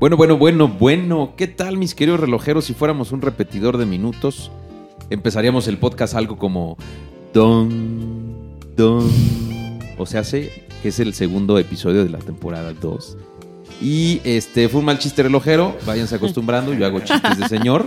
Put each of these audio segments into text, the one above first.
Bueno, bueno, bueno, bueno. ¿Qué tal, mis queridos relojeros? Si fuéramos un repetidor de minutos, empezaríamos el podcast algo como Don, Don. O sea, sé que es el segundo episodio de la temporada 2. Y este fue un mal chiste relojero. Váyanse acostumbrando. Yo hago chistes de señor.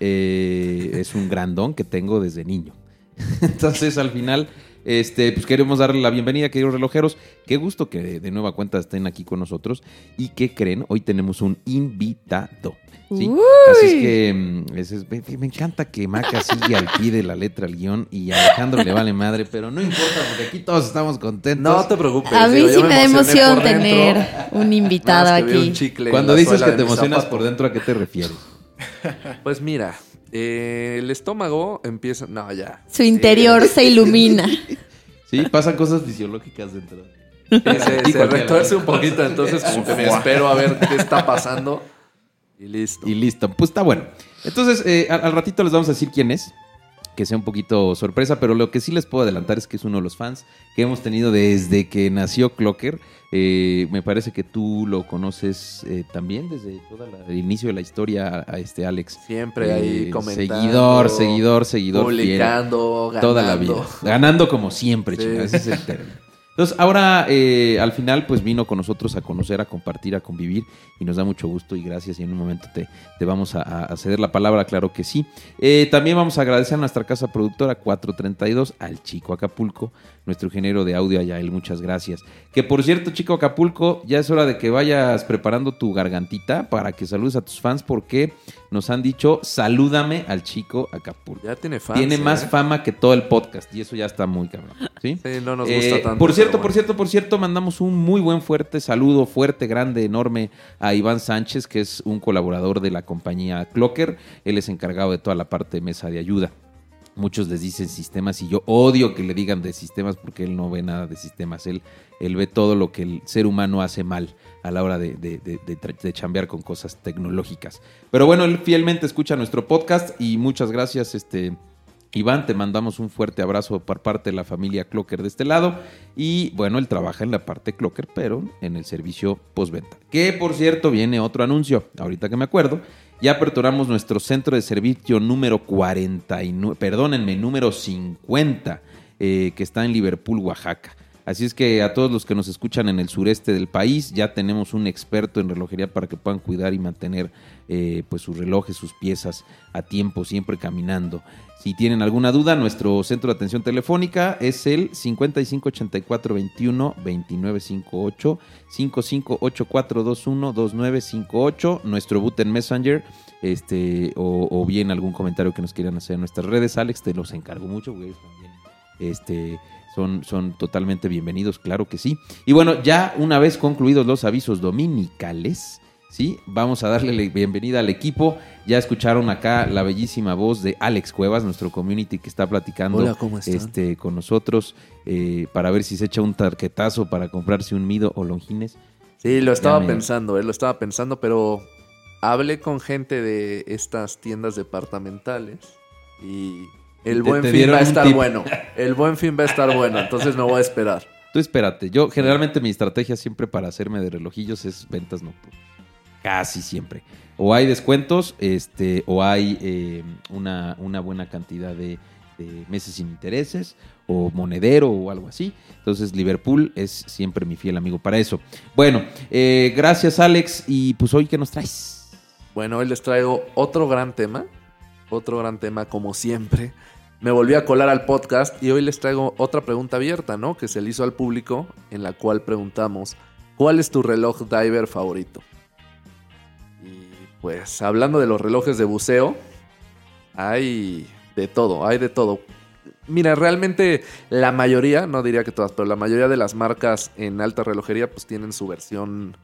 Eh, es un gran don que tengo desde niño. Entonces, al final, este, pues queremos darle la bienvenida, queridos relojeros. Qué gusto que de nueva cuenta estén aquí con nosotros. ¿Y qué creen? Hoy tenemos un invitado. Así es que mm, es- me, me encanta que Maca sigue al pie de la letra al guion y a Alejandro le vale madre, pero no importa porque aquí todos estamos contentos. No te preocupes. A mí digo, sí me da emoción dentro. tener un invitado aquí. un Cuando dices que te emocionas zapato. por dentro, ¿a qué te refieres? Pues mira, eh, el estómago empieza. No, ya. Su interior se ilumina. Sí, pasan cosas fisiológicas dentro. Se, se retuerce un poquito, entonces como que me espero a ver qué está pasando. Y listo. Y listo, pues está bueno. Entonces, eh, al, al ratito les vamos a decir quién es. Que sea un poquito sorpresa, pero lo que sí les puedo adelantar es que es uno de los fans que hemos tenido desde que nació Clocker. Eh, me parece que tú lo conoces eh, también desde todo el inicio de la historia, a, a este Alex. Siempre ahí Eh, comentando. Seguidor, seguidor, seguidor. fiel. Publicando, ganando. Toda la vida. Ganando como siempre, Sí. chingada, ese es el término. Entonces, ahora eh, al final, pues vino con nosotros a conocer, a compartir, a convivir y nos da mucho gusto y gracias. Y en un momento te, te vamos a, a ceder la palabra, claro que sí. Eh, también vamos a agradecer a nuestra casa productora 432, al Chico Acapulco, nuestro ingeniero de audio allá, él, muchas gracias. Que por cierto, Chico Acapulco, ya es hora de que vayas preparando tu gargantita para que saludes a tus fans porque nos han dicho, salúdame al Chico Acapulco. Ya tiene fans. Tiene ¿eh? más fama que todo el podcast y eso ya está muy cabrón. ¿sí? Sí, no nos Eh, gusta tanto. por cierto, pero por cierto, por cierto, mandamos un muy buen fuerte saludo, fuerte, grande, enorme a Iván Sánchez, que es un colaborador de la compañía Clocker. Él es encargado de toda la parte de mesa de ayuda. Muchos les dicen sistemas y yo odio que le digan de sistemas porque él no ve nada de sistemas. Él, él ve todo lo que el ser humano hace mal a la hora de, de, de chambear con cosas tecnológicas. Pero bueno, él fielmente escucha nuestro podcast y muchas gracias, este, Iván, te mandamos un fuerte abrazo por parte de la familia Clocker de este lado. Y bueno, él trabaja en la parte Clocker, pero en el servicio postventa. Que por cierto, viene otro anuncio, ahorita que me acuerdo. Ya aperturamos nuestro centro de servicio número 49, perdónenme, número 50, eh, que está en Liverpool, Oaxaca. Así es que a todos los que nos escuchan en el sureste del país, ya tenemos un experto en relojería para que puedan cuidar y mantener eh, pues sus relojes, sus piezas a tiempo, siempre caminando. Si tienen alguna duda, nuestro centro de atención telefónica es el 558421 2958 558421 2958, nuestro boot en Messenger, este, o, o bien algún comentario que nos quieran hacer en nuestras redes. Alex, te los encargo mucho, también este, son, son totalmente bienvenidos, claro que sí. Y bueno, ya una vez concluidos los avisos dominicales, ¿sí? Vamos a darle la bienvenida al equipo. Ya escucharon acá la bellísima voz de Alex Cuevas, nuestro community que está platicando este, con nosotros eh, para ver si se echa un tarquetazo para comprarse un Mido o Longines. Sí, lo estaba me- pensando, él lo estaba pensando, pero hablé con gente de estas tiendas departamentales y el buen te fin va a estar tip. bueno. El buen fin va a estar bueno, entonces me voy a esperar. Tú espérate, yo generalmente mi estrategia siempre para hacerme de relojillos es ventas nocturnas. Casi siempre. O hay descuentos, este, o hay eh, una, una buena cantidad de, de meses sin intereses, o monedero, o algo así. Entonces, Liverpool es siempre mi fiel amigo para eso. Bueno, eh, gracias, Alex. Y pues hoy, ¿qué nos traes? Bueno, hoy les traigo otro gran tema, otro gran tema como siempre. Me volví a colar al podcast y hoy les traigo otra pregunta abierta, ¿no? Que se le hizo al público, en la cual preguntamos, ¿cuál es tu reloj diver favorito? Y pues hablando de los relojes de buceo, hay de todo, hay de todo. Mira, realmente la mayoría, no diría que todas, pero la mayoría de las marcas en alta relojería pues tienen su versión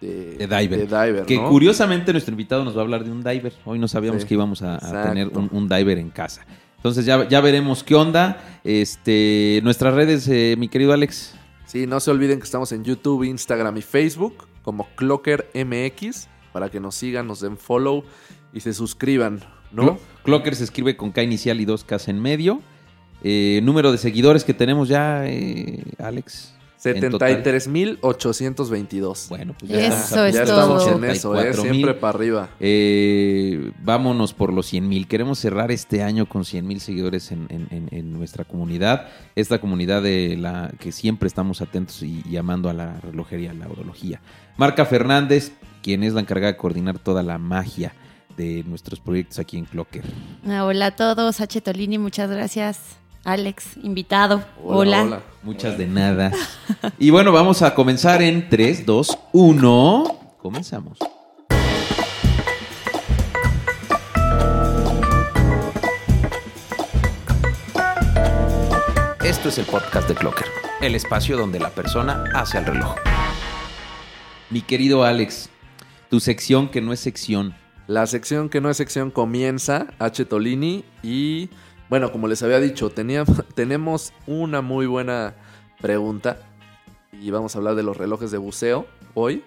de, De diver. de diver, Que curiosamente nuestro invitado nos va a hablar de un diver. Hoy no sabíamos Sí, que íbamos a, tener un, un diver en casa. Entonces ya, ya veremos qué onda. Este, nuestras redes, eh, mi querido Alex. Sí, no se olviden que estamos en YouTube, Instagram y Facebook como Clocker MX para que nos sigan, nos den follow y se suscriban, ¿no? Clo- Clocker se escribe con K inicial y dos Ks en medio. Eh, número de seguidores que tenemos ya, eh, Alex. En total. 73.822. Bueno, pues Eso estamos es ya todo. estamos en eso, ¿eh? 84,000. Siempre para arriba. Eh, vámonos por los 100 mil. Queremos cerrar este año con 100 mil seguidores en, en- en- en nuestra comunidad. Esta comunidad de la que siempre estamos atentos y, y amando a la relojería, a la urología. Marca Fernández, quien es la encargada de coordinar toda la magia de nuestros proyectos aquí en Clocker. Ah, Hola a todos, H. Tolini, muchas gracias. Alex, invitado. Hola, Hola. hola. Muchas de nada. Y bueno, vamos a comenzar en 3, 2, 1. Comenzamos. Esto es el podcast de Clocker, el espacio donde la persona hace el reloj. Mi querido Alex, tu sección que no es sección. La sección que no es sección comienza, H. Tolini, y bueno, como les había dicho, teníamos, tenemos una muy buena pregunta y vamos a hablar de los relojes de buceo hoy.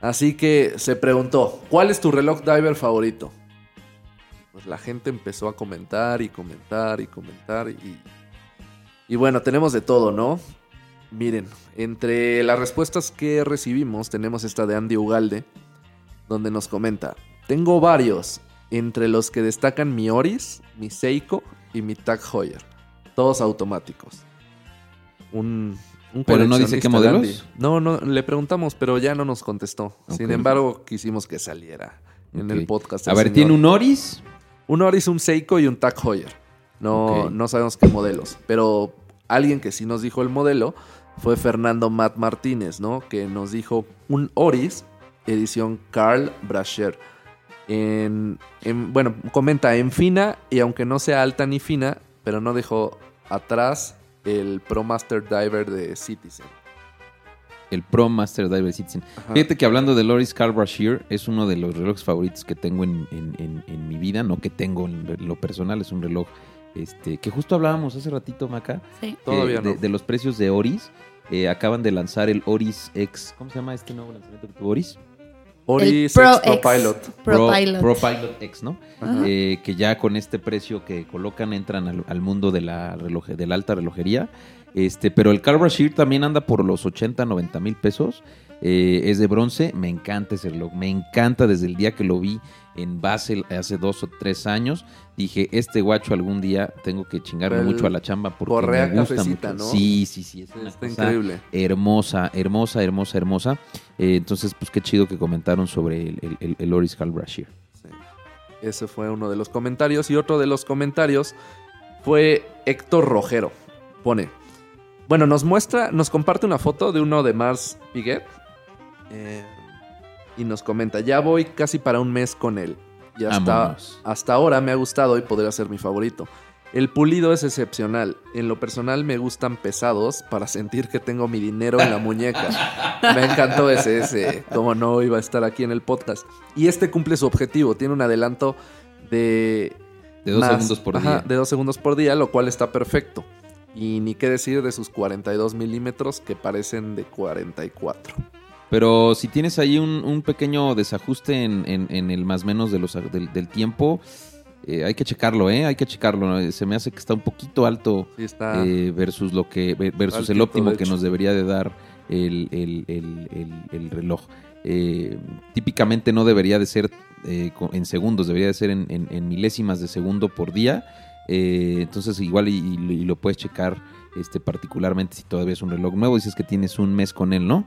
Así que se preguntó, ¿cuál es tu reloj diver favorito? Pues la gente empezó a comentar y comentar y comentar y... Y bueno, tenemos de todo, ¿no? Miren, entre las respuestas que recibimos tenemos esta de Andy Ugalde, donde nos comenta, tengo varios, entre los que destacan mi Oris, mi Seiko y mi Tag Heuer, todos automáticos. Un, un Pero no dice qué modelos. No, no, le preguntamos, pero ya no nos contestó. Sin embargo, quisimos que saliera en el podcast. A ver, señor. tiene un Oris. Un Oris, un Seiko y un Tag Heuer. No, no sabemos qué modelos. Pero alguien que sí nos dijo el modelo fue Fernando Matt Martínez, ¿no? Que nos dijo un Oris, edición Carl Brasher. En, en- bueno, comenta en fina y aunque no sea alta ni fina, pero no dejó atrás el Pro Master Diver de Citizen. El Pro Master Diver Citizen. Ajá. Fíjate que hablando de Loris Carbrashear, es uno de los relojes favoritos que tengo en, en- en- en mi vida, no que tengo en lo personal, es un reloj este, que justo hablábamos hace ratito, Maca, Sí. Todavía eh, de, de los precios de Oris. Eh, acaban de lanzar el Oris X, ¿cómo se llama este nuevo lanzamiento que tuvo Oris? Oris El Pro. Pilot. Pro, Pilot. Pro Pilot X, ¿no? Eh, que ya con este precio que colocan entran al, al mundo de la, reloje, de la alta relojería. Este, pero el Carbrashear también anda por los 80, 90 mil pesos. Eh, es de bronce. Me encanta ese reloj. Me encanta desde el día que lo vi en Basel hace dos o tres años. Dije, este guacho algún día tengo que chingarme El mucho a la chamba porque correa me gusta cafecita, mucho. ¿no? Sí, sí, sí. Es una Está cosa increíble. hermosa, hermosa, hermosa, hermosa. Eh, entonces, pues qué chido que comentaron sobre el, el, el- el Oris Carbrashear. Sí. Ese fue uno de los comentarios. Y otro de los comentarios fue Héctor Rojero. Pone. Bueno, nos muestra, nos comparte una foto de uno de Mars Piguet. eh, y nos comenta, ya voy casi para un mes con él. Y hasta, hasta ahora me ha gustado y podría ser mi favorito. El pulido es excepcional. En lo personal me gustan pesados para sentir que tengo mi dinero en la muñeca. Me encantó ese, ese. Como no iba a estar aquí en el podcast. Y este cumple su objetivo. Tiene un adelanto de... De dos más- segundos por ajá, día. De dos segundos por día, lo cual está perfecto. Y ni qué decir de sus 42 milímetros que parecen de 44. Pero si tienes ahí un, un pequeño desajuste en, en- en el más menos de los, del, del tiempo, eh, hay que checarlo, ¿eh? Hay que checarlo. Se me hace que está un poquito alto Sí, está... eh, versus lo que versus el óptimo que nos debería de dar el, el- el- el- el reloj. Eh, típicamente no debería de ser eh, en segundos, debería de ser en, en- en milésimas de segundo por día. Eh, entonces igual y, y- y lo puedes checar este, particularmente si todavía es un reloj nuevo. Dices que tienes un mes con él, ¿no?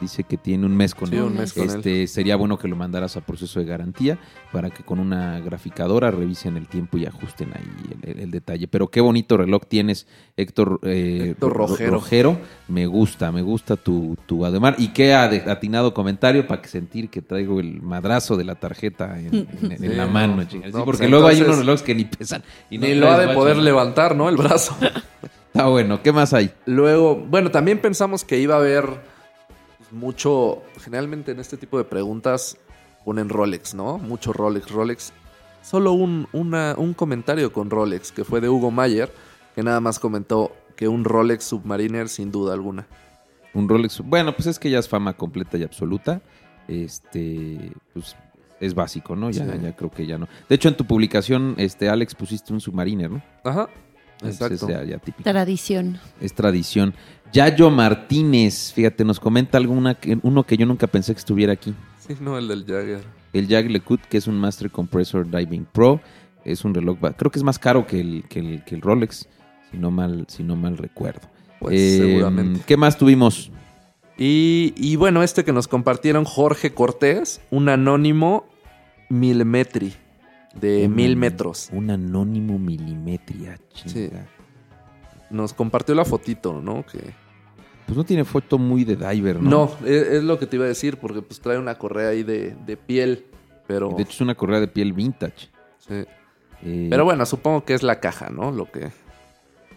Dice que tiene un mes con Sí, él. un mes con él. Este, sería bueno que lo mandaras a proceso de garantía para que con una graficadora revisen el tiempo y ajusten ahí el, el- el detalle. Pero qué bonito reloj tienes, Héctor, eh, Héctor Ro- Rojero. Rojero. Me gusta, me gusta tu, tu Ademar. Y qué atinado comentario para que sentir que traigo el madrazo de la tarjeta en, en- en Sí, la no. mano. Sí, No, porque pues luego hay unos relojes que ni pesan. Y no Ni lo ha de poder levantar, ¿no? El brazo. Está bueno, ¿qué más hay? Luego, bueno, también pensamos que iba a haber mucho, generalmente en este tipo de preguntas ponen Rolex, ¿no? Mucho Rolex, Rolex. Solo un, una- un comentario con Rolex, que fue de Hugo Mayer, que nada más comentó que un Rolex Submariner sin duda alguna. Un Rolex. Bueno, pues es que ya es fama completa y absoluta. Este, pues es básico, ¿no? Ya, Sí. ya creo que ya no. De hecho, en tu publicación, este, Alex, pusiste un Submariner, ¿no? Ajá. Exacto. ya- ya típico. Tradición. Es tradición. Yayo Martínez, fíjate, nos comenta alguna uno que yo nunca pensé que estuviera aquí. Sí, no, el del Jagger. El Jag LeCoultre, que es un Master Compressor Diving Pro. Es un reloj, creo que es más caro que el, que el, que el Rolex, si no mal, si no mal recuerdo. Pues Eh, seguramente. ¿Qué más tuvimos? Y, y bueno, este que nos compartieron Jorge Cortés, un anónimo milimetri de Un mil metros. Un anónimo milimetria. Sí. Nos compartió la fotito, ¿no? Que Pues no tiene foto muy de diver, ¿no? no, es, es lo que te iba a decir, porque pues trae una correa ahí de, de piel, pero... De hecho, es una correa de piel vintage. sí. Eh, Pero bueno, supongo que es la caja, ¿no? Lo que...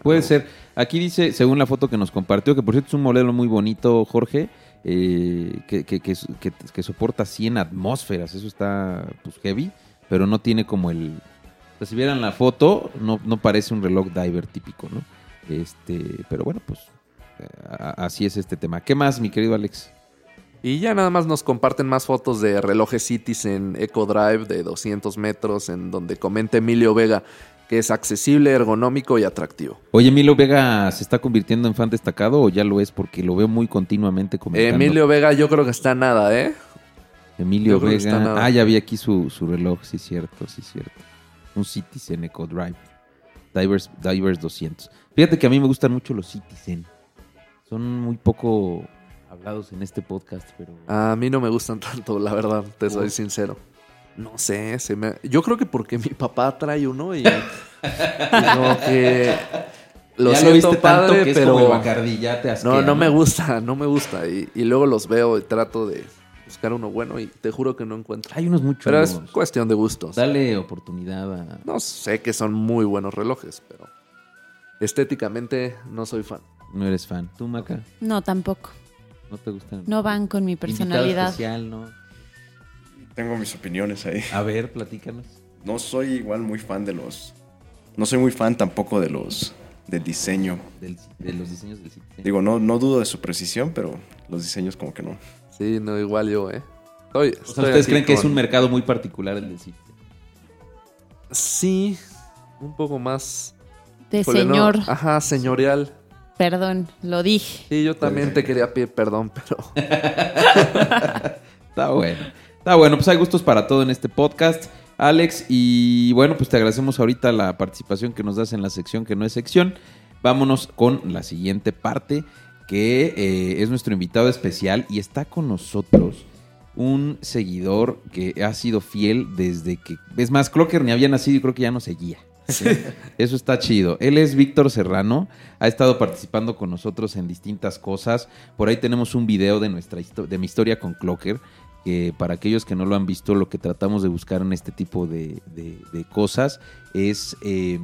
Puede ser. Aquí dice, según la foto que nos compartió, que por cierto es un modelo muy bonito, Jorge, eh, que, que- que- que- que soporta 100 atmósferas. Eso está pues heavy, pero no tiene como el... o sea, si vieran la foto, no, no parece un reloj diver típico, ¿no? Este, pero bueno, pues eh, así es este tema. ¿Qué más, mi querido Alex? Y ya nada más nos comparten más fotos de relojes Cities en Eco Drive de 200 metros, en donde comenta Emilio Vega que es accesible, ergonómico y atractivo. Oye, Milo Vega se está convirtiendo en fan destacado o ya lo es porque lo veo muy continuamente comentando. Emilio Vega yo creo que está nada, ¿eh? Emilio Yo Vega. nada. Ah, ya vi aquí su, su reloj, sí, cierto, sí, cierto. Un Citizen Eco Drive. Divers, Divers 200. Fíjate que a mí me gustan mucho los Citizen. Son muy poco hablados en este podcast, pero. A mí no me gustan tanto, la verdad, te soy sincero. No sé, se me... yo creo que porque mi papá trae uno y, y como que lo ya siento lo viste padre, tanto que es pero como el Bacardí, ya te asquea, no, no me gusta, no me gusta y, y luego los veo y trato de buscar uno bueno y te juro que no encuentro. Hay unos muy Pero es cuestión de gustos. Dale oportunidad a. No sé que son muy buenos relojes, pero estéticamente no soy fan. No eres fan. ¿Tú, Maca? No, tampoco. ¿No te gustan? No van con mi personalidad. especial, ¿no? Tengo mis opiniones ahí. A ver, platícanos. No soy igual muy fan de los. No soy muy fan tampoco de los. del diseño. Del- de los diseños del Citizen. Digo, no, no dudo de su precisión, pero los diseños como que no. Sí, no, igual yo, ¿eh? Estoy, O sea, estoy ¿ustedes creen que es un mercado muy particular el del Citizen? Sí, un poco más... De no, señor. Ajá, señorial. Perdón, lo dije. Sí, yo también te quería pedir perdón, pero... Está bueno. Está bueno, pues hay gustos para todo en este podcast, Alex. Y bueno, pues te agradecemos ahorita la participación que nos das en la sección que no es sección. Vámonos con la siguiente parte, que eh, es nuestro invitado especial y está con nosotros un seguidor que ha sido fiel desde que... Es más, Clocker ni había nacido y creo que ya no seguía. Eso está chido. Él es Víctor Serrano, ha estado participando con nosotros en distintas cosas. Por ahí tenemos un video de nuestra de mi historia con Clocker, que para aquellos que no lo han visto, lo que tratamos de buscar en este tipo de, de- cosas es eh,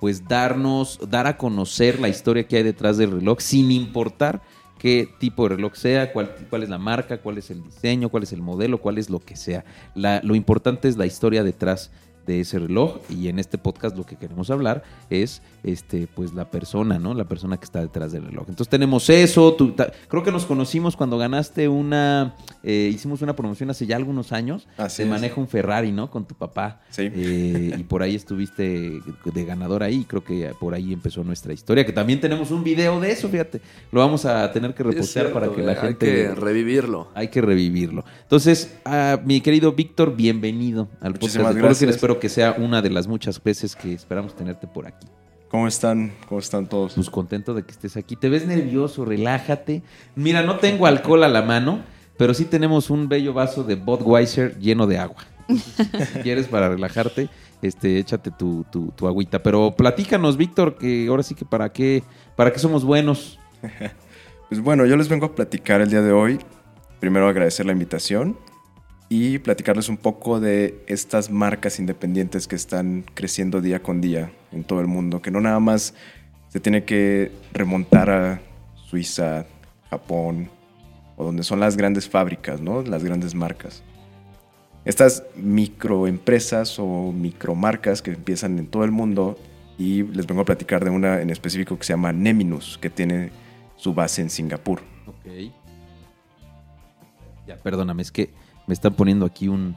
pues darnos, dar a conocer la historia que hay detrás del reloj, sin importar qué tipo de reloj sea, cuál, cuál es la marca, cuál es el diseño, cuál es el modelo, cuál es lo que sea. Lo importante es la historia detrás de ese reloj y en este podcast lo que queremos hablar es este pues la persona, ¿no? La persona que está detrás del reloj. Entonces tenemos eso, ta- creo que nos conocimos cuando ganaste una eh, hicimos una promoción hace ya algunos años Así de maneja un Ferrari, ¿no? Con tu papá. Sí. Eh, y por ahí estuviste de ganador ahí, creo que por ahí empezó nuestra historia, que también tenemos un video de eso, fíjate. Lo vamos a tener que repostear para que la Hay gente que revivirlo. hay que revivirlo. Entonces, ah, mi querido Víctor, bienvenido al Muchísimas podcast gracias. Espero que sea una de las muchas veces que esperamos tenerte por aquí. ¿Cómo están? ¿Cómo están todos? Pues contento de que estés aquí. Te ves nervioso, relájate. Mira, no tengo alcohol a la mano, pero sí tenemos un bello vaso de Budweiser lleno de agua. Entonces, si quieres para relajarte, este, échate tu, tu, tu agüita. Pero platícanos, Víctor, que ahora sí que para qué, para qué somos buenos. Pues bueno, yo les vengo a platicar el día de hoy. Primero agradecer la invitación y platicarles un poco de estas marcas independientes que están creciendo día con día en todo el mundo, que no nada más se tiene que remontar a Suiza, Japón, o donde son las grandes fábricas, ¿no? Las grandes marcas. Estas microempresas o micromarcas que empiezan en todo el mundo y les vengo a platicar de una en específico que se llama Neminus, que tiene su base en Singapur. Ok. Ya, perdóname, es que me están poniendo aquí un,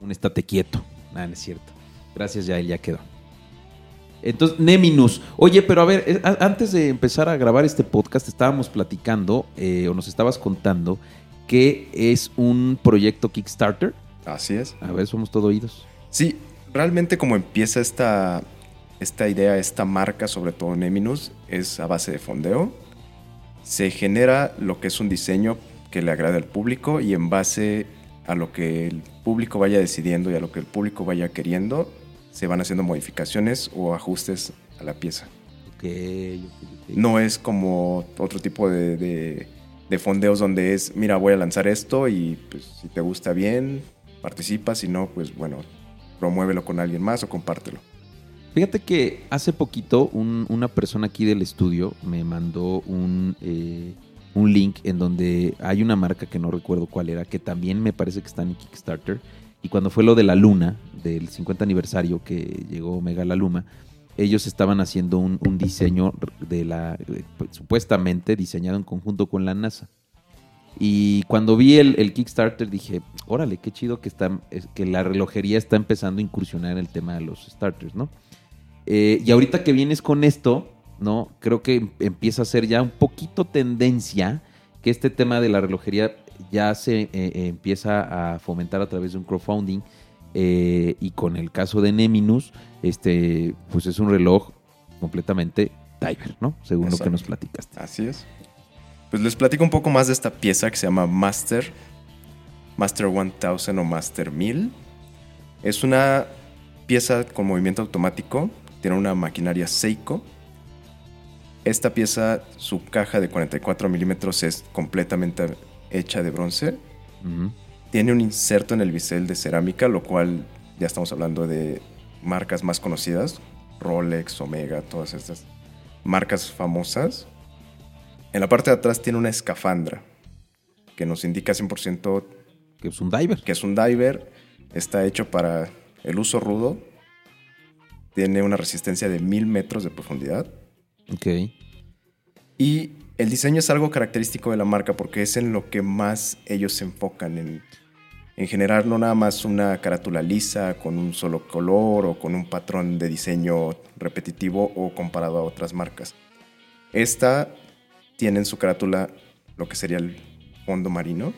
un estate quieto. Nada, no es cierto. Gracias, ya él ya quedó. Entonces, Neminus. Oye, pero a ver, eh, antes de empezar a grabar este podcast, estábamos platicando, eh, o nos estabas contando, que es un proyecto Kickstarter. Así es. A ver, somos todo oídos. Sí, realmente como empieza esta, esta idea, esta marca, sobre todo Neminus, es a base de fondeo. Se genera lo que es un diseño que le agrade al público y en base a lo que el público vaya decidiendo y a lo que el público vaya queriendo, se van haciendo modificaciones o ajustes a la pieza. Ok, ok, ok. No es como otro tipo de, de- de fondeos donde es, mira, voy a lanzar esto y pues, si te gusta bien, participa, si no, pues bueno, promuévelo con alguien más o compártelo. Fíjate que hace poquito un- una persona aquí del estudio me mandó un, eh, un link en donde hay una marca que no recuerdo cuál era, que también me parece que está en Kickstarter. Y cuando fue lo de la luna, del 50 aniversario que llegó Omega la Luna, ellos estaban haciendo un, diseño de la, de- pues, supuestamente diseñado en conjunto con la NASA. Y cuando vi el, Kickstarter dije, órale, qué chido que, está, es- que la relojería está empezando a incursionar en el tema de los starters, ¿no? Eh, y ahorita que vienes con esto, ¿no? Creo que em- empieza a ser ya un poquito tendencia que este tema de la relojería ya se eh, eh, empieza a fomentar a través de un crowdfunding. eh, y con el caso de Neminus, este, pues es un reloj completamente diver, ¿no? Según lo que nos platicaste. Así es. Pues les platico un poco más de esta pieza que se llama Master, Master 1000 o Master 1000. Es una pieza con movimiento automático, tiene una maquinaria Seiko. Esta pieza, su caja de 44 milímetros es completamente hecha de bronce. Tiene un inserto en el bisel de cerámica, lo cual ya estamos hablando de marcas más conocidas, Rolex, Omega, todas estas marcas famosas. En la parte de atrás tiene una escafandra que nos indica 100% Que es un diver. que es un diver, está hecho para el uso rudo, tiene una resistencia de 1000 metros de profundidad Ok. Y el diseño es algo característico de la marca porque es en lo que más ellos se enfocan en, en generar no nada más una carátula lisa con un solo color o con un patrón de diseño repetitivo o comparado a otras marcas. Esta tiene en su carátula lo que sería el fondo marino,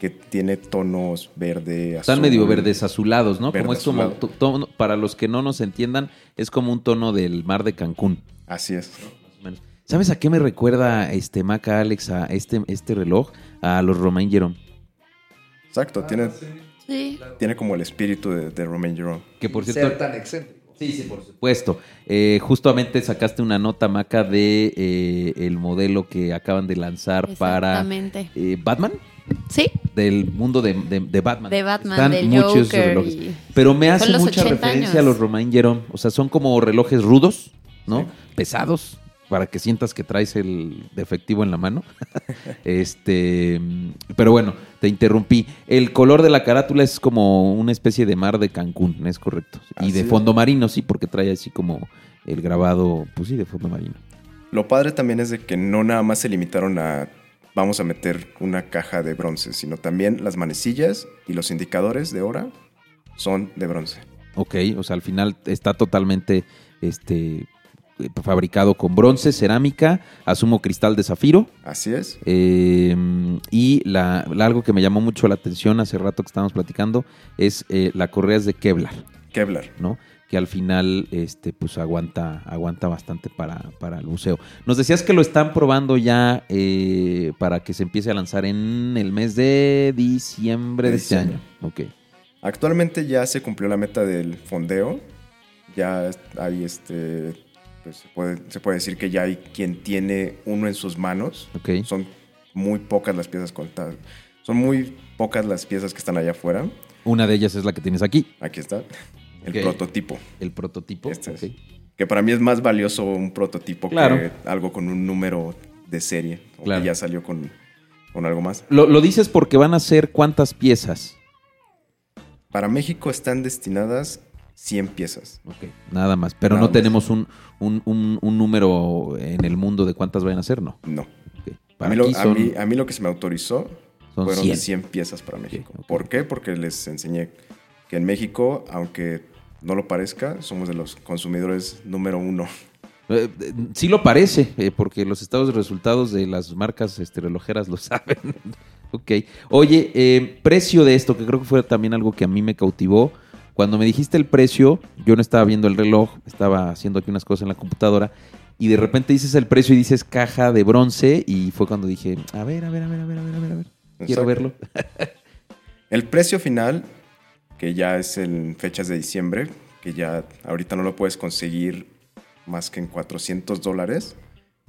que tiene tonos verde, azul. Están medio verdes azulados, ¿no? Verde como es como, tono- para los que no nos entiendan, es como un tono del mar de Cancún. Así es. Menos. ¿Sabes a qué me recuerda este Maca Alex a este, este reloj? A los Romain Jerome. Exacto, tiene, Sí. tiene como el espíritu de, de Romain Jerome. Que por cierto. Ser tan excéntrico. Sí, sí, por supuesto. Eh, justamente sacaste una nota, Maca, de eh, el modelo que acaban de lanzar para eh, Batman. Sí, Del mundo de, de- de Batman. de Batman, Están del muchos Joker. relojes. y- Pero me hace mucha 80 referencia años. a los Romain Jerome. O sea, son como relojes rudos, ¿no? Sí. Pesados, para que sientas que traes el defectivo en la mano. este, pero bueno, te interrumpí. El color de la carátula es como una especie de mar de Cancún, es correcto. Y de fondo marino, sí, porque trae así como el grabado, pues sí, de fondo marino. Lo padre también es de que no nada más se limitaron a vamos a meter una caja de bronce, sino también las manecillas y los indicadores de hora son de bronce. Ok, o sea, al final está totalmente este, fabricado con bronce, cerámica, asumo cristal de zafiro. Así es. Eh, y la, la- algo que me llamó mucho la atención hace rato que estábamos platicando es eh, la correa es de Kevlar, Kevlar. ¿no? Que al final este, pues aguanta, aguanta bastante para, para el buceo. Nos decías que lo están probando ya eh, para que se empiece a lanzar en el mes de diciembre de, De este año. Ok. Actualmente ya se cumplió la meta del fondeo. Ya hay este. Pues, se, puede, se puede decir que ya hay quien tiene uno en sus manos. Son muy pocas las piezas contadas. Son muy pocas las piezas que están allá afuera. Una de ellas es la que tienes aquí, Aquí está. El prototipo. el prototipo. Este es. Que para mí es más valioso un prototipo Claro. que algo con un número de serie. O Claro. que ya salió con, con algo más. Lo, lo dices porque van a ser cuántas piezas. Para México están destinadas 100 piezas. Ok, nada más. Pero Nada no más. tenemos un, un- un- un número en el mundo de cuántas vayan a ser, no. No. Ok. A mí, lo, a, mí, a mí lo que se me autorizó son fueron 100. 100, piezas para México. ¿Por qué? Porque les enseñé que en México, aunque no lo parezca, somos de los consumidores número uno. Eh, eh, sí lo parece, eh, porque los estados de resultados de las marcas este, relojeras lo saben. ok. Oye, eh, precio de esto, que creo que fue también algo que a mí me cautivó. Cuando me dijiste el precio, yo no estaba viendo el reloj, estaba haciendo aquí unas cosas en la computadora, y de repente dices el precio y dices caja de bronce, y fue cuando dije, a ver, a ver, a ver, a ver, a ver, a ver, a ver. Quiero Exacto. verlo. El precio final, que ya es en fechas de diciembre, que ya ahorita no lo puedes conseguir más que en 400 dólares.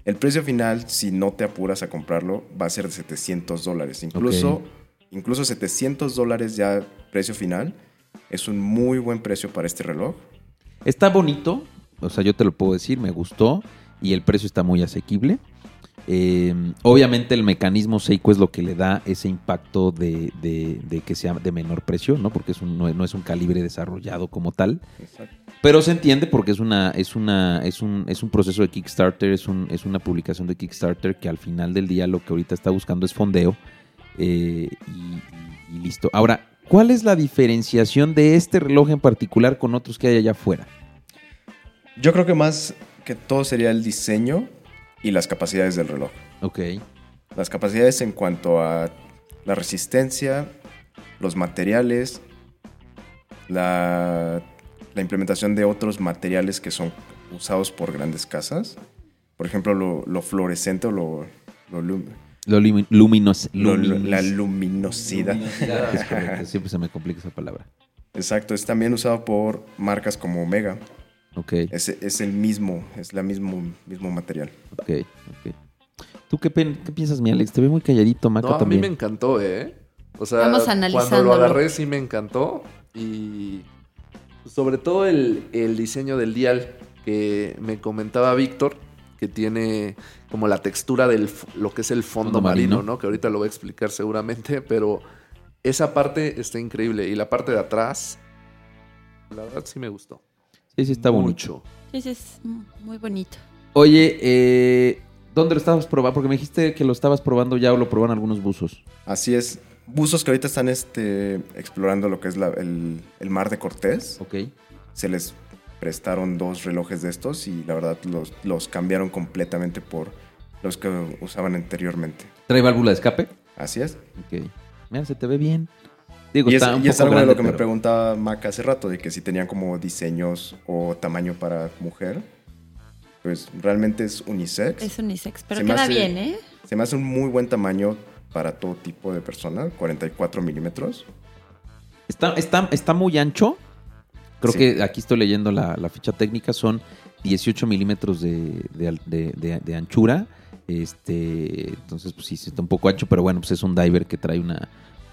El precio final, si no te apuras a comprarlo, va a ser de 700 dólares. Incluso, incluso 700 dólares ya precio final es un muy buen precio para este reloj. Está bonito, o sea, yo te lo puedo decir, me gustó y el precio está muy asequible. Eh, obviamente el mecanismo Seiko es lo que le da ese impacto de, de- de que sea de menor precio, ¿no? Porque es un- no, no es un calibre desarrollado como tal. Pero se entiende porque es una, es una, es un, es un proceso de Kickstarter, es un, es una publicación de Kickstarter que al final del día lo que ahorita está buscando es fondeo. eh, y, y listo. Ahora, ¿cuál es la diferenciación de este reloj en particular con otros que hay allá afuera? Yo creo que más que todo sería el diseño y las capacidades del reloj. Ok. Las capacidades en cuanto a la resistencia, los materiales, la, la implementación de otros materiales que son usados por grandes casas. Por ejemplo, lo, lo fluorescente o lo, lo Lo lumi- luminos, lo- lo- luminis- la luminosidad. Es correcto, siempre se me complica esa palabra. Exacto, es también usado por marcas como Omega. Ok, Es, es el mismo, es la mismo, mismo material. ok, ok. ¿Tú qué, pen- qué piensas, mi Alex? Te ve muy calladito, Maca No, a mí me encantó, ¿eh? O sea, Vamos cuando lo agarré sí me encantó. Y sobre todo el, el diseño del dial que me comentaba Víctor, que tiene como la textura de lo que es el fondo, Fondo marino, marino. ¿no? Que ahorita lo voy a explicar seguramente, pero esa parte está increíble. Y la parte de atrás, la verdad sí me gustó. Sí, sí, está bonito. Mucho. Sí, sí, es muy bonito. Oye, eh, ¿dónde lo estabas probando? Porque me dijiste que lo estabas probando ya o lo probaron algunos buzos. Así es. Buzos que ahorita están este, explorando lo que es la- el, el mar de Cortés. Ok. Se les prestaron dos relojes de estos y la verdad los, los cambiaron completamente por los que usaban anteriormente. ¿Trae válvula de escape? Así es. Ok. Mira, se te ve bien. Digo, Y es, está un y es algo de lo que me preguntaba Mac hace rato, de que si tenían como diseños o tamaño para mujer. Pues realmente es unisex. Es unisex, pero Se queda hace- bien, ¿eh? Se me hace un muy buen tamaño para todo tipo de persona, 44 milímetros. Está, está, está muy ancho. Creo Sí. que aquí estoy leyendo la, la ficha técnica. Son 18 milímetros de, de anchura. Este, entonces, pues sí, está un poco ancho, pero bueno, pues es un diver que trae una,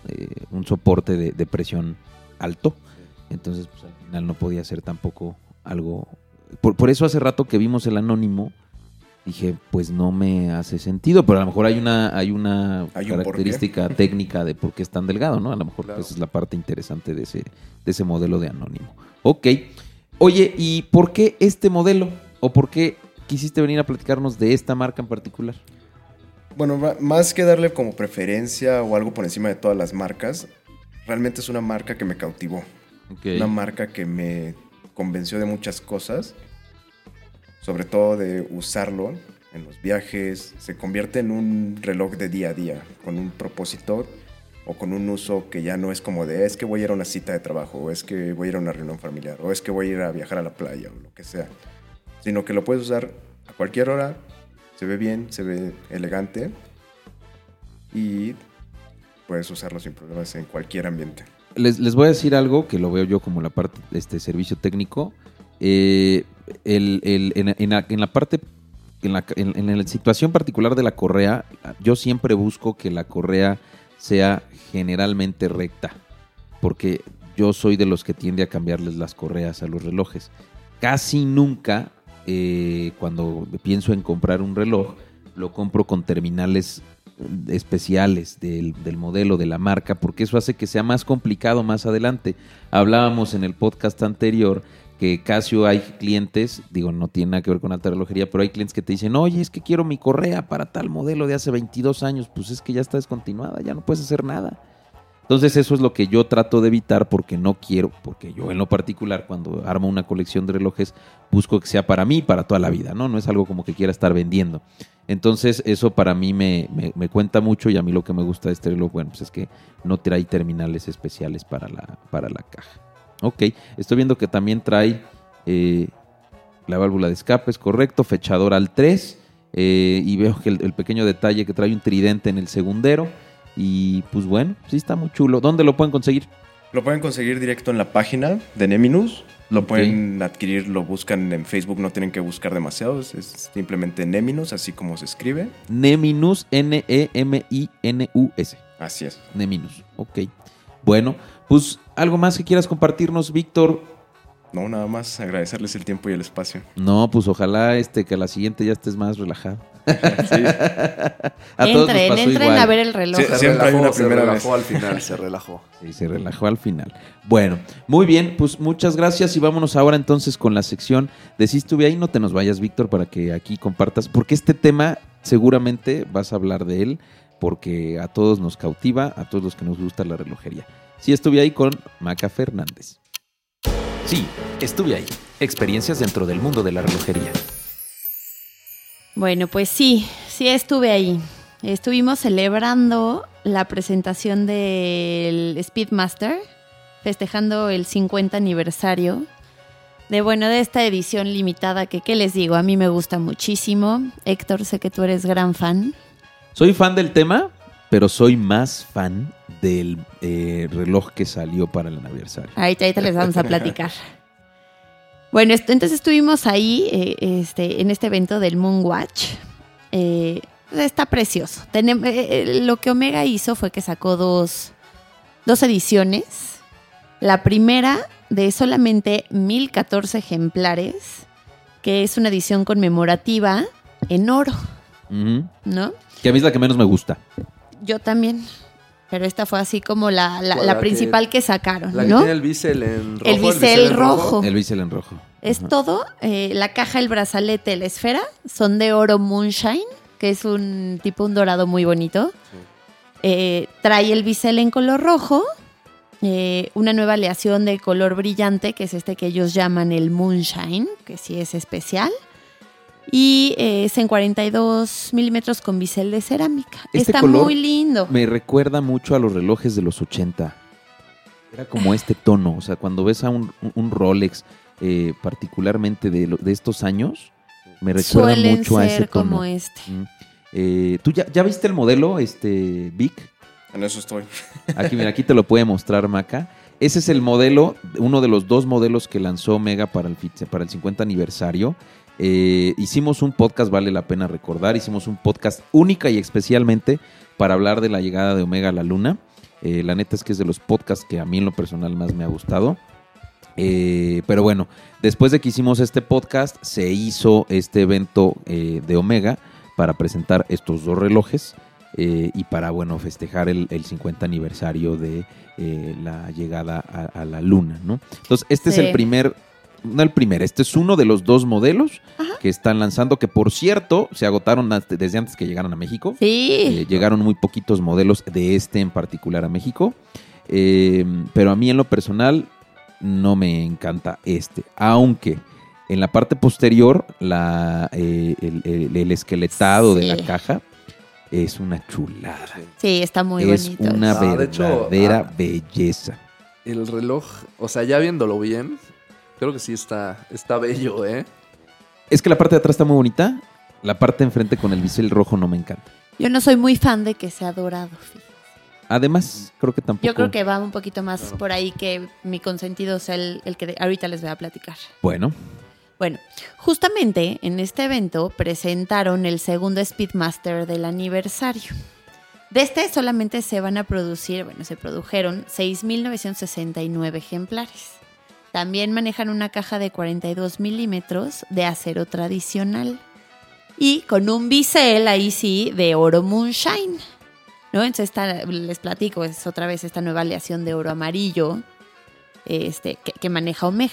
eh, un soporte de, de presión alto. Entonces, pues al final no podía ser tampoco algo. Por, por eso hace rato que vimos el anónimo, dije, pues no me hace sentido, pero a lo mejor hay una, hay una Hay un porqué. característica técnica de por qué es tan delgado, ¿no? A lo mejor Claro. esa es la parte interesante de ese, de ese modelo de anónimo. Ok. Oye, ¿y por qué este modelo? ¿O por qué quisiste venir a platicarnos de esta marca en particular? Bueno, más que darle como preferencia o algo por encima de todas las marcas, realmente es una marca que me cautivó. Ok. Una marca que me convenció de muchas cosas, sobre todo de usarlo en los viajes. Se convierte en un reloj de día a día, con un propósito o con un uso que ya no es como de es que voy a ir a una cita de trabajo, o es que voy a ir a una reunión familiar, o es que voy a ir a viajar a la playa, o lo que sea. Sino que lo puedes usar a cualquier hora, se ve bien, se ve elegante y puedes usarlo sin problemas en cualquier ambiente. Les, les voy a decir algo que lo veo yo como la parte este servicio técnico. Eh, en, la, parte, en la, situación particular de la correa, yo siempre busco que la correa sea generalmente recta, porque yo soy de los que tiende a cambiarles las correas a los relojes. Casi nunca, eh, cuando pienso en comprar un reloj, lo compro con terminales eh, especiales del modelo, de la marca, porque eso hace que sea más complicado más adelante. Hablábamos en el podcast anterior que Casio hay clientes, digo, no tiene nada que ver con alta relojería, pero hay clientes que te dicen, oye, es que quiero mi correa para tal modelo de hace 22 años, pues es que ya está descontinuada, ya no puedes hacer nada. Entonces eso es lo que yo trato de evitar porque no quiero, porque yo en lo particular cuando armo una colección de relojes busco que sea para mí para toda la vida, ¿no? No es algo como que quiera estar vendiendo. Entonces eso para mí me, me- cuenta mucho y a mí lo que me gusta de este reloj, bueno, pues es que no trae terminales especiales para la, para la caja. Ok, estoy viendo que también trae eh, la válvula de escape, es correcto, fechador al 3 eh, y veo que el, el pequeño detalle que trae un tridente en el segundero y pues bueno, sí está muy chulo. ¿Dónde lo pueden conseguir? Lo pueden conseguir directo en la página de Neminus. Lo pueden adquirir, lo buscan en Facebook, no tienen que buscar demasiado. Es, simplemente Neminus, así como se escribe. Neminus, N-E-M-I-N-U-S. Así es. Neminus, ok. Bueno, pues algo más que quieras compartirnos, Víctor. No, nada más agradecerles el tiempo y el espacio. No, pues ojalá este que a la siguiente ya estés más relajado. Sí. A todos nos entren, pasó entren igual. a ver el reloj. Sí, Se Siempre hay relajó, una se primera relajó vez. al final, se relajó. Sí, se relajó al final. Bueno, muy bien, pues muchas gracias y vámonos ahora entonces con la sección de Si estuve ahí, no te nos vayas, Víctor, para que aquí compartas, porque este tema seguramente vas a hablar de él, porque a todos nos cautiva, a todos los que nos gusta la relojería. Sí estuve ahí con Maca Fernández. Sí, estuve ahí. Experiencias dentro del mundo de la relojería. Bueno, pues sí, sí estuve ahí. Estuvimos celebrando la presentación del Speedmaster, festejando el 50 aniversario de bueno, de esta edición limitada que qué les digo, a mí me gusta muchísimo. Héctor, sé que tú eres gran fan. Soy fan del tema, pero soy más fan del eh, reloj que salió para el aniversario. Ahorita, ahorita les vamos a platicar. Bueno, esto- entonces estuvimos ahí eh, este, en este evento del Moonwatch. Eh, está precioso. Tenem- eh, lo que Omega hizo fue que sacó dos, dos ediciones. La primera de solamente 1014 ejemplares, que es una edición conmemorativa en oro. ¿no? Que a mí es la que menos me gusta. Yo tamén. Pero esta fue así como la, la- principal que, sacaron, La que ¿no? tiene el bisel en rojo. El bisel en rojo. El bisel en rojo. Es Ajá. todo, eh, la caja, el brazalete, la esfera, son de oro moonshine, que es un tipo un dorado muy bonito. Eh, trae el bisel en color rojo, eh, una nueva aleación de color brillante, que es este que ellos llaman el moonshine, que sí es especial. Y eh, es en 42 milímetros con bisel de cerámica. Este Está color muy lindo. Me recuerda mucho a los relojes de los 80. Era como este tono. O sea, cuando ves a un, un Rolex, eh, particularmente de, de estos años, me recuerda Suelen mucho a ese ser tono. como este. Mm. Eh, ¿Tú ya, ya viste el modelo, este, Vic? En eso estoy. Aquí, mira, aquí te lo puede mostrar Maca. Ese es el modelo, uno de los dos modelos que lanzó Omega para el, para el 50 aniversario. Eh, hicimos un podcast, vale la pena recordar, hicimos un podcast única y especialmente para hablar de la llegada de Omega a la Luna. Eh, la neta es que es de los podcasts que a mí en lo personal más me ha gustado. Eh, pero bueno, después de que hicimos este podcast, se hizo este evento de Omega para presentar estos dos relojes y para, bueno, festejar el, el 50 aniversario de la llegada a, a la luna, ¿no? Entonces, este es el primer, no el primer, este es uno de los dos modelos que están lanzando, que por cierto, se agotaron desde antes que llegaran a México. Sí. Eh, llegaron muy poquitos modelos de este en particular a México. Eh, pero a mí en lo personal no me encanta este. Aunque en la parte posterior, la, eh, el, el- el esqueletado de la caja es una chulada. Sí, está muy es bonito. una Ah, hecho, verdadera ah. belleza. El reloj, o sea, ya viéndolo bien, creo que sí está, está bello, ¿eh? Es que la parte de atrás está muy bonita. La parte de enfrente con el bisel rojo no me encanta. Yo no soy muy fan de que sea dorado. fíjate. Además, creo que tampoco. Yo creo que va un poquito más Claro. por ahí que mi consentido sea el, el que ahorita les voy a platicar. Bueno, Bueno, justamente en este evento presentaron el segundo Speedmaster del aniversario. De este solamente se van a producir, bueno, se produjeron 6.969 ejemplares. También manejan una caja de 42 milímetros de acero tradicional. Y con un bisel, ahí sí, de oro moonshine. ¿No? Entonces les platico, es otra vez esta nueva aleación de oro amarillo este, que, maneja Omega.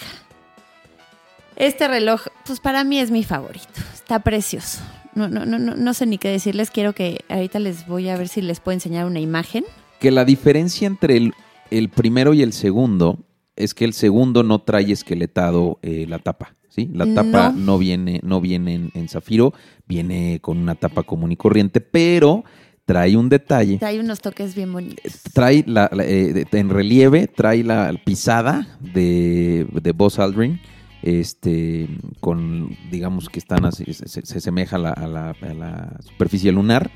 Este reloj, pues para mí es mi favorito. Está precioso. No, no, no, no, sé ni qué decirles. Quiero que ahorita les voy a ver si les puedo enseñar una imagen. Que la diferencia entre el primero y el segundo es que el segundo no trae esqueletado eh, la tapa. ¿sí? La tapa No. no, viene, no viene en, en zafiro, viene con una tapa común y corriente, pero trae un detalle. Hay unos toques bien bonitos. Trae la, la- eh, en relieve, trae la pisada de, de Buzz Aldrin. Este, con, digamos que están así, se, se- se asemeja a la, a la- a la superficie lunar.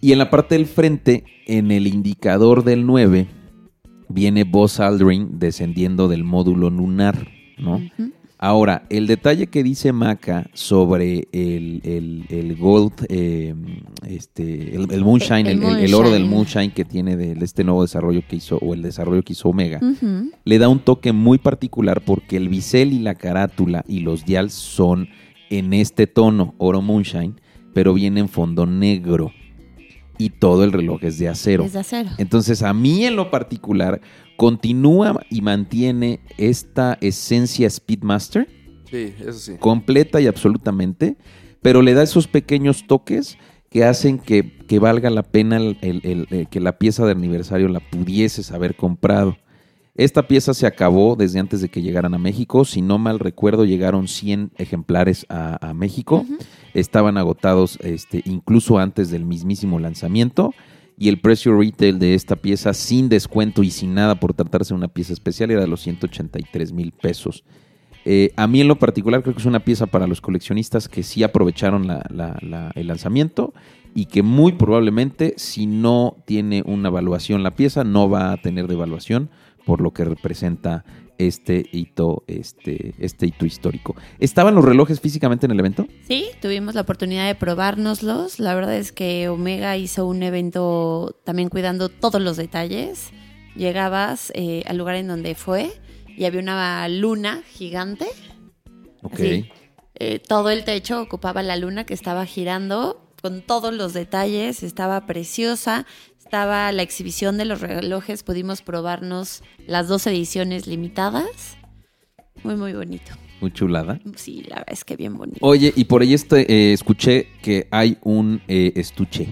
Y en la parte del frente, en el indicador del 9, viene Buzz Aldrin descendiendo del módulo lunar, ¿no? Ahora, el detalle que dice Maca sobre el, el- el gold, eh, este, el, el moonshine, El- oro del moonshine. que tiene de, de este nuevo desarrollo que hizo, o el desarrollo que hizo Omega, le da un toque muy particular porque el bisel y la carátula y los dials son en este tono, oro moonshine, pero viene en fondo negro. Y todo el reloj es de acero. Es de acero. Entonces, a mí en lo particular, continúa y mantiene esta esencia Speedmaster Sí, eso sí. completa y absolutamente, pero le da esos pequeños toques que hacen que, que valga la pena el- el- el- el- que la pieza de aniversario la pudieses haber comprado. Esta pieza se acabó desde antes de que llegaran a México. Si no mal recuerdo, llegaron 100 ejemplares a, a México. Estaban agotados este, incluso antes del mismísimo lanzamiento. Y el precio retail de esta pieza, sin descuento y sin nada por tratarse de una pieza especial, era de los 183 mil pesos. Eh, a mí en lo particular creo que es una pieza para los coleccionistas que sí aprovecharon la- la- la- el lanzamiento y que muy probablemente si no tiene una evaluación la pieza no va a tener devaluación por lo que representa este hito, este, este hito histórico. ¿Estaban los relojes físicamente en el evento? Sí, tuvimos la oportunidad de probárnoslos. La verdad es que Omega hizo un evento también cuidando todos los detalles. Llegabas eh, al lugar en donde fue y había una luna gigante. Ok. Así, eh, todo el techo ocupaba la luna que estaba girando con todos los detalles. Estaba preciosa. Estaba la exhibición de los relojes. Pudimos probarnos las dos ediciones limitadas. Muy, muy bonito. Muy chulada. Sí, la verdad es que bien bonito. Oye, y por ahí este, eh, escuché que hay un eh, estuche.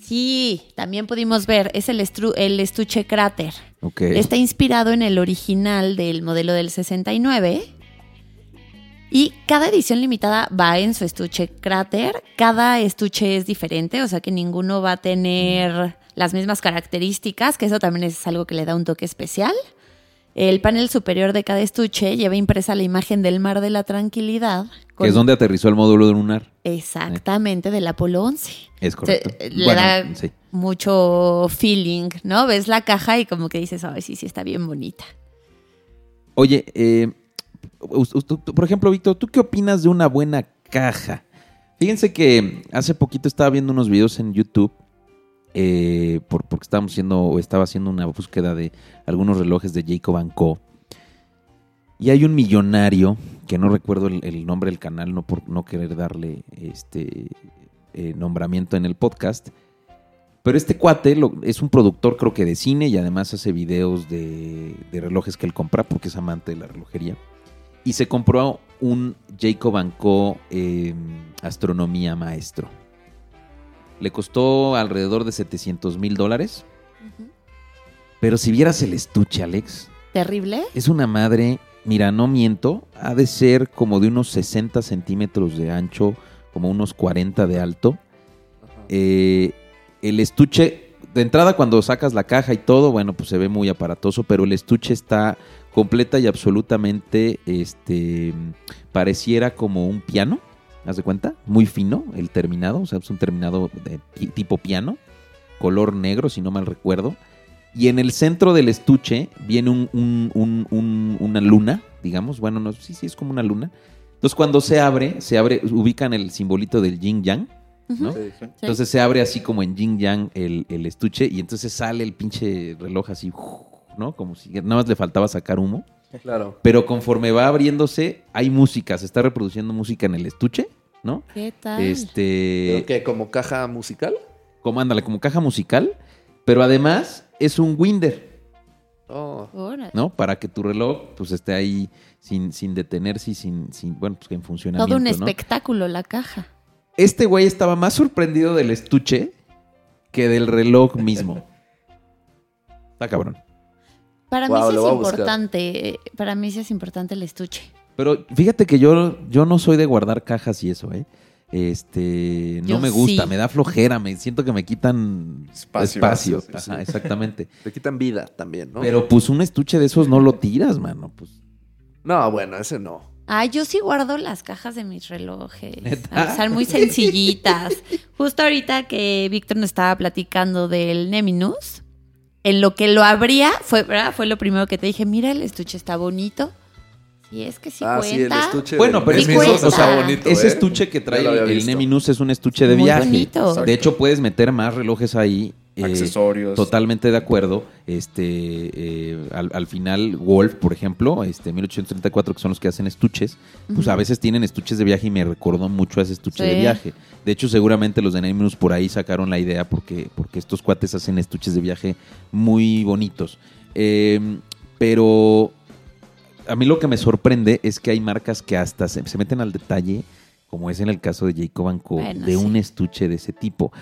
Sí, también pudimos ver, es el, el estuche cráter. Ok. Está inspirado en el original del modelo del 69. Y cada edición limitada va en su estuche cráter. Cada estuche es diferente, o sea que ninguno va a tener las mismas características, que eso también es algo que le da un toque especial. El panel superior de cada estuche lleva impresa la imagen del mar de la tranquilidad. Que es donde aterrizó el módulo lunar. Exactamente, del Apolo 11. Es correcto. Se- le Bueno, da sí. mucho feeling, ¿no? Ves la caja y como que dices, ay, sí, sí, está bien bonita. Oye, eh, por ejemplo, Víctor, ¿tú qué opinas de una buena caja? Fíjense que hace poquito estaba viendo unos videos en YouTube eh, por- porque estábamos haciendo o estaba haciendo una búsqueda de algunos relojes de Jacob Co. Y hay un millonario, que no recuerdo el, nombre del canal, no por no querer darle este eh, nombramiento en el podcast. Pero este cuate es un productor, creo que de cine, y además hace videos de, relojes que él compra porque es amante de la relojería. Y se compró un Jacob Co. eh, Astronomía Maestro. Le costó alrededor de 700 mil dólares. Pero si vieras el estuche, Alex, Terrible. es una madre, mira, no miento, ha de ser como de unos 60 centímetros de ancho, como unos 40 de alto. Eh, el estuche, de entrada cuando sacas la caja y todo, bueno, pues se ve muy aparatoso, pero el estuche está completa y absolutamente, este, pareciera como un piano, ¿haz de cuenta? Muy fino el terminado, o sea, es un terminado de ti- tipo piano, color negro, si no mal recuerdo. Y en el centro del estuche viene un- un- un- un- una luna, digamos. Bueno, no, sí, sí, es como una luna. Entonces, cuando se abre, se abre, ubican el simbolito del yin yang, ¿no? Sí. Sí. Entonces se abre así como en yin yang el, el estuche y entonces sale el pinche reloj así, ¿no? Como si nada más le faltaba sacar humo. Claro. Pero conforme va abriéndose, hay música, se está reproduciendo música en el estuche, ¿no? ¿Qué tal? Este. ¿Pero qué? ¿Como caja musical? como ándale, como caja musical, pero además es un Winder, Oh. ¿no? Para que tu reloj pues esté ahí sin, sin detenerse y sin, sin, bueno, pues en funcionamiento, Todo un ¿no? espectáculo la caja. Este güey estaba más sorprendido del estuche que del reloj mismo. Está cabrón. Para mí sí es importante, eh, para mí sí es importante el estuche. Pero fíjate que yo, yo no soy de guardar cajas y eso, ¿eh? Este, no Yo me gusta, sí. me da flojera, me siento que me quitan Espacio. espacio. Sí, sí. Ajá, exactamente. Te quitan vida también, ¿no? Pero pues un estuche de esos no lo tiras, mano. Pues No, bueno, ese no. Ah, yo sí guardo las cajas de mis relojes. ¿Neta? Están muy sencillitas. Justo ahorita que Víctor nos estaba platicando del Neminus, en lo que lo abría, fue, ¿verdad? fue lo primero que te dije, mira, el estuche está bonito. Sí, es que sí ah, sí, el estuche. Bueno, pero es que Nemesis eso, o sea, bonito, ese ¿eh? estuche que trae el. Neminus es un estuche de Muy viaje. bonito. De hecho, puedes meter más relojes ahí. eh, Accesorios. Totalmente de acuerdo. Este, eh, al, al final, Wolf, por ejemplo, este 1834, que son los que hacen estuches, pues a veces tienen estuches de viaje y me recordó mucho a ese estuche Sí. de viaje. De hecho, seguramente los de Neminus por ahí sacaron la idea porque, porque estos cuates hacen estuches de viaje muy bonitos. Eh, pero a mí lo que me sorprende es que hay marcas que hasta se, se meten al detalle, como es en el caso de Jacob Co, Bueno, de sí. un estuche de ese tipo.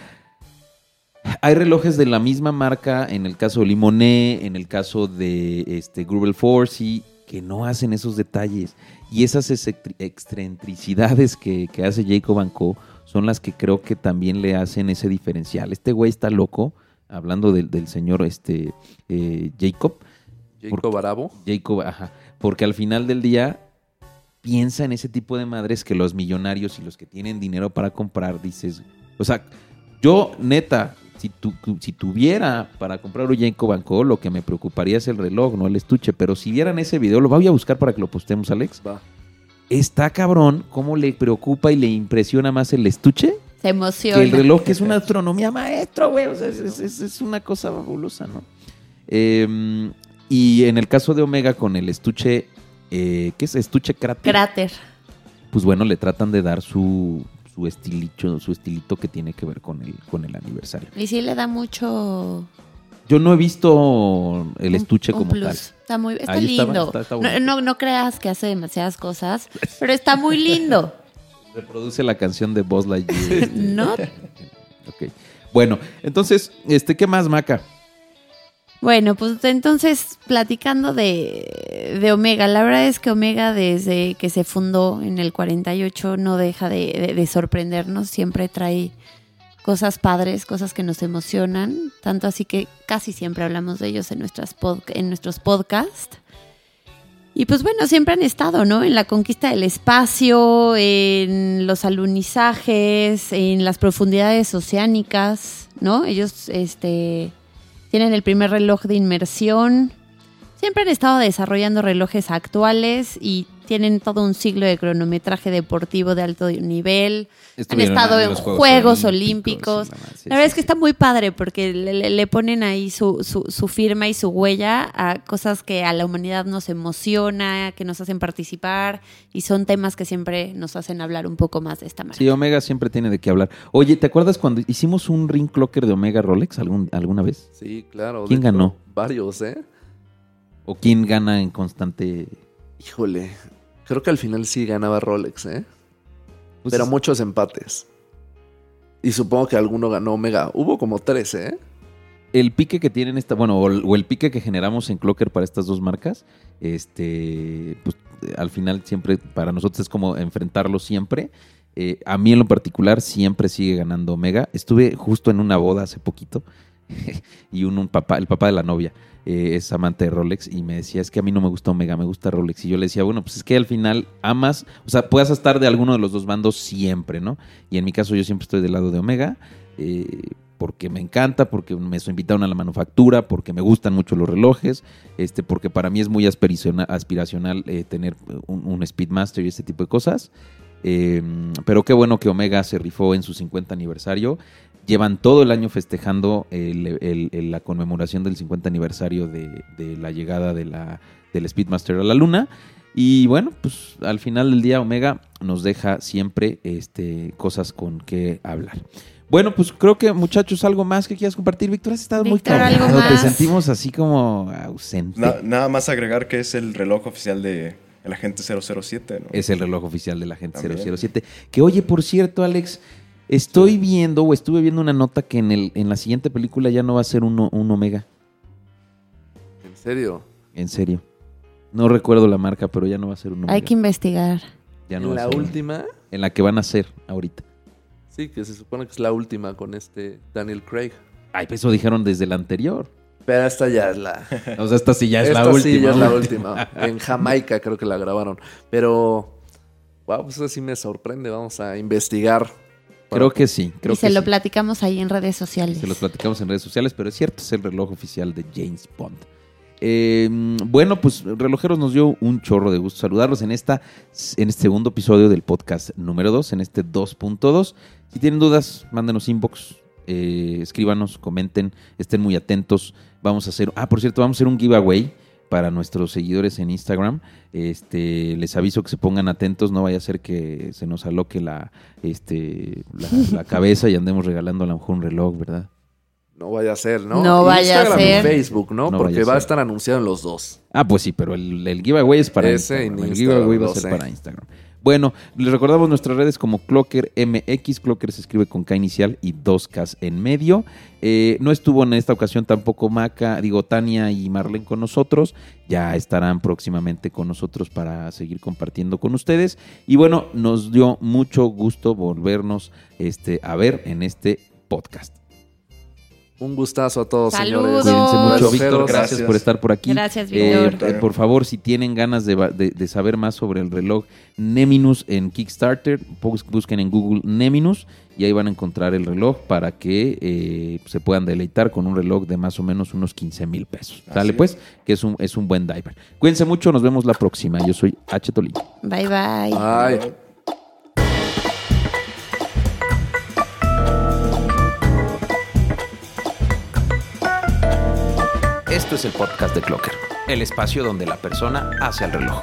Hay relojes de la misma marca, en el caso de Limonet, en el caso de este, Grubel Force, que no hacen esos detalles. Y esas excentri- excentricidades que, que hace Jacob Co son las que creo que también le hacen ese diferencial. Este güey está loco, hablando del, del señor este, eh, Jacob. Jacob Arabo. Jacob, ajá. Porque al final del día piensa en ese tipo de madres que los millonarios y los que tienen dinero para comprar, dices, o sea, yo neta, si, tu- si tuviera para comprar un Jacob Co, lo que me preocuparía es el reloj, no el estuche, pero si vieran ese video, lo voy a buscar para que lo postemos, Alex. Va. Está cabrón cómo le preocupa y le impresiona más el estuche Se emociona. que el reloj, que es una astronomía maestro, güey. O sea, es- es una cosa fabulosa, ¿no? Eh, y en el caso de Omega, con el estuche, eh, ¿qué es? Estuche cráter. Cráter. pues bueno, le tratan de dar su, su estilito, su estilito que tiene que ver con el, con el aniversario. Y sí le da mucho... Yo no he visto el estuche un como plus. tal. Está muy está Ahí lindo. está- está no, no, no creas que hace demasiadas cosas, pero está muy lindo. Reproduce la canción de Buzz Lightyear. ¿No? Ok. Bueno, entonces, este, ¿qué más, Maca? Bueno, pues entonces, platicando de, de Omega, la verdad es que Omega desde que se fundó en el 48 no deja de, de- de sorprendernos, siempre trae cosas padres, cosas que nos emocionan, tanto así que casi siempre hablamos de ellos en, nuestras pod- en nuestros podcasts. Y pues bueno, siempre han estado, ¿no? En la conquista del espacio, en los alunizajes, en las profundidades oceánicas, ¿no? Ellos, este, tienen el primer reloj de inmersión. Siempre han estado desarrollando relojes actuales y tienen todo un siglo de cronometraje deportivo de alto nivel. Estuvieron estado en Juegos Olímpicos. la madre, sí, La verdad sí, es que sí. está muy padre porque le, le- le ponen ahí su, su, su firma y su huella a cosas que a la humanidad nos emociona, que nos hacen participar y son temas que siempre nos hacen hablar un poco más de esta manera. Sí, Omega siempre tiene de qué hablar. Oye, ¿te acuerdas cuando hicimos un ring clocker de Omega Rolex algún, alguna vez? Sí, claro. ¿Quién ganó? Varios, ¿eh? ¿O quién gana en constante? Híjole. Creo que al final sí ganaba Rolex, ¿eh? Pues, Pero muchos empates. Y supongo que alguno ganó Omega. Hubo como tres, ¿eh? el pique que tienen esta, bueno, o el, o el pique que generamos en Clocker para estas dos marcas, este, pues al final siempre, para nosotros es como enfrentarlo siempre. Eh, a mí en lo particular siempre sigue ganando Omega. Estuve justo en una boda hace poquito y un, un papá, el papá de la novia, eh, es amante de Rolex y me decía, es que a mí no me gusta Omega, me gusta Rolex. Y yo le decía, bueno, pues es que al final amas, o sea, puedas estar de alguno de los dos bandos siempre, ¿no? Y en mi caso yo siempre estoy del lado de Omega. eh, porque me encanta, porque me invitaron a la manufactura, porque me gustan mucho los relojes, este, porque para mí es muy aspiracional, eh, tener un, Speedmaster y este tipo de cosas. Eh, pero qué bueno que Omega se rifó en su 50 aniversario. Llevan todo el año festejando el- el- el- la conmemoración del 50 aniversario de, de la llegada de la, del Speedmaster a la Luna. Y bueno, pues al final del día Omega nos deja siempre este, cosas con que hablar. Bueno, pues creo que muchachos, algo más que quieras compartir. Víctor, has estado Víctor, muy ¿algo callado. Te sentimos así como ausente. Na- nada más agregar que es el reloj oficial de el agente 007, ¿no? Es el reloj oficial de la gente También. 007. Que oye, por cierto, Alex, estoy viendo o estuve viendo una nota que en, el, en la siguiente película ya no va a ser un, un Omega. serio? En serio. No recuerdo la marca, pero ya no va a ser un Omega. Hay que investigar. Ya no ¿En la ser- última? En la que van a hacer ahorita. Sí, que se supone que es la última con este Daniel Craig. Ay, pues eso dijeron desde la anterior. Pero esta ya es la... O sea, esta sí ya es esta la última. sí ya es la última. En Jamaica creo que la grabaron. Pero... Wow, pues eso sí me sorprende. Vamos a investigar. Creo que sí. Creo y se que lo sí. platicamos ahí en redes sociales. Se los platicamos en redes sociales, pero es cierto, es el reloj oficial de James Bond. Eh, bueno, pues relojeros nos dio un chorro de gusto saludarlos en esta en este segundo episodio del podcast número 2, en este 2.2. Si tienen dudas, mándenos inbox, eh, escríbanos, comenten, estén muy atentos. Vamos a hacer, ah, por cierto, vamos a hacer un giveaway para nuestros seguidores en Instagram. Este, les aviso que se pongan atentos, no vaya a ser que se nos aloque la, este, la, la cabeza y andemos regalando a lo mejor un reloj, ¿verdad? No vaya a ser, ¿no? No vaya a Instagram y ser. Facebook, ¿no? No Porque vaya a va a estar anunciado en los dos. Ah, pues sí, pero el, el giveaway es para Ese Instagram. El Instagram, giveaway va a ser para Instagram. Bueno, les recordamos nuestras redes como Clocker MX. Clocker se escribe con K inicial y dos Ks en medio. Eh, no estuvo en esta ocasión tampoco Maca, digo Tania y Marlene con nosotros. Ya estarán próximamente con nosotros para seguir compartiendo con ustedes. Y bueno, nos dio mucho gusto volvernos este, a ver en este podcast. Un gustazo a todos, Saludos. señores. Cuídense mucho. Víctor. Gracias, Gracias. por estar por aquí. Gracias, Eh, Víctor. eh, por favor, si tienen ganas de, va- de- de saber más sobre el reloj Neminus en Kickstarter, bus- busquen en Google Neminus y ahí van a encontrar el reloj para que eh, se puedan deleitar con un reloj de más o menos unos 15 mil pesos. Así Dale es. pues, que es un, es un buen diver. Cuídense mucho, nos vemos la próxima. Yo soy H. Tolino. Bye bye. Ay. Esto es el podcast de Clocker, el espacio donde la persona hace el reloj.